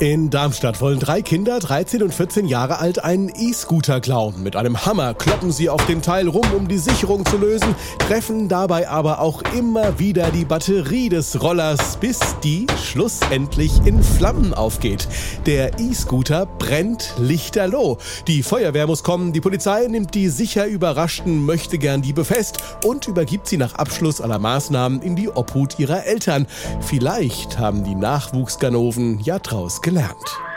In Darmstadt wollen drei Kinder, 13 und 14 Jahre alt, einen E-Scooter klauen. Mit einem Hammer kloppen sie auf dem Teil rum, um die Sicherung zu lösen, treffen dabei aber auch immer wieder die Batterie des Rollers, bis die schlussendlich in Flammen aufgeht. Der E-Scooter brennt lichterloh. Die Feuerwehr muss kommen, die Polizei nimmt die sicher überraschten Möchtegern-Diebe fest und übergibt sie nach Abschluss aller Maßnahmen in die Obhut ihrer Eltern. Vielleicht haben die Nachwuchsganoven ja draus gelernt.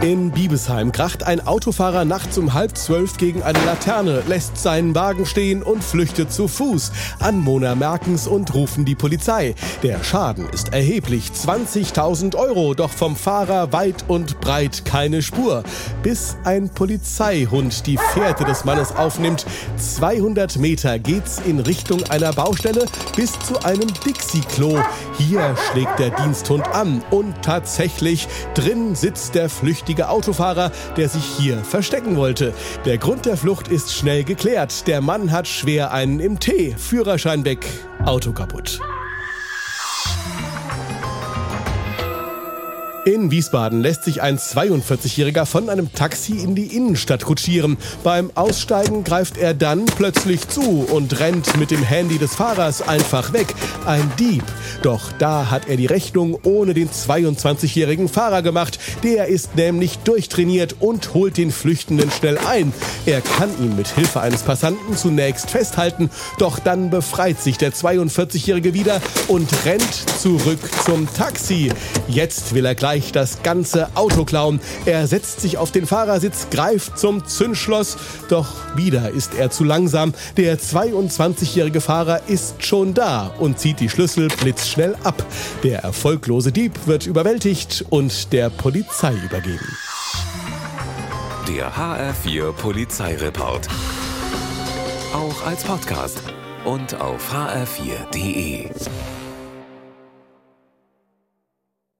In Biebesheim kracht ein Autofahrer nachts um halb zwölf gegen eine Laterne, lässt seinen Wagen stehen und flüchtet zu Fuß. Anwohner merken's und rufen die Polizei. Der Schaden ist erheblich, 20.000 Euro, doch vom Fahrer weit und breit keine Spur. Bis ein Polizeihund die Fährte des Mannes aufnimmt. 200 Meter geht's in Richtung einer Baustelle bis zu einem Dixie-Klo. Hier schlägt der Diensthund an und tatsächlich drin sitzt der Flüchtling verdächtige Autofahrer, der sich hier verstecken wollte. Der Grund der Flucht ist schnell geklärt. Der Mann hat schwer einen im Tee. Führerschein weg, Auto kaputt. In Wiesbaden lässt sich ein 42-Jähriger von einem Taxi in die Innenstadt kutschieren. Beim Aussteigen greift er dann plötzlich zu und rennt mit dem Handy des Fahrers einfach weg. Ein Dieb. Doch da hat er die Rechnung ohne den 22-jährigen Fahrer gemacht. Der ist nämlich durchtrainiert und holt den Flüchtenden schnell ein. Er kann ihn mit Hilfe eines Passanten zunächst festhalten, doch dann befreit sich der 42-jährige wieder und rennt zurück zum Taxi. Jetzt will er gleich gleich das ganze Auto klauen. Er setzt sich auf den Fahrersitz, greift zum Zündschloss, doch wieder ist er zu langsam. Der 22-jährige Fahrer ist schon da und zieht die Schlüssel blitzschnell ab. Der erfolglose Dieb wird überwältigt und der Polizei übergeben. Der HR4 Polizeireport. Auch als Podcast und auf hr4.de.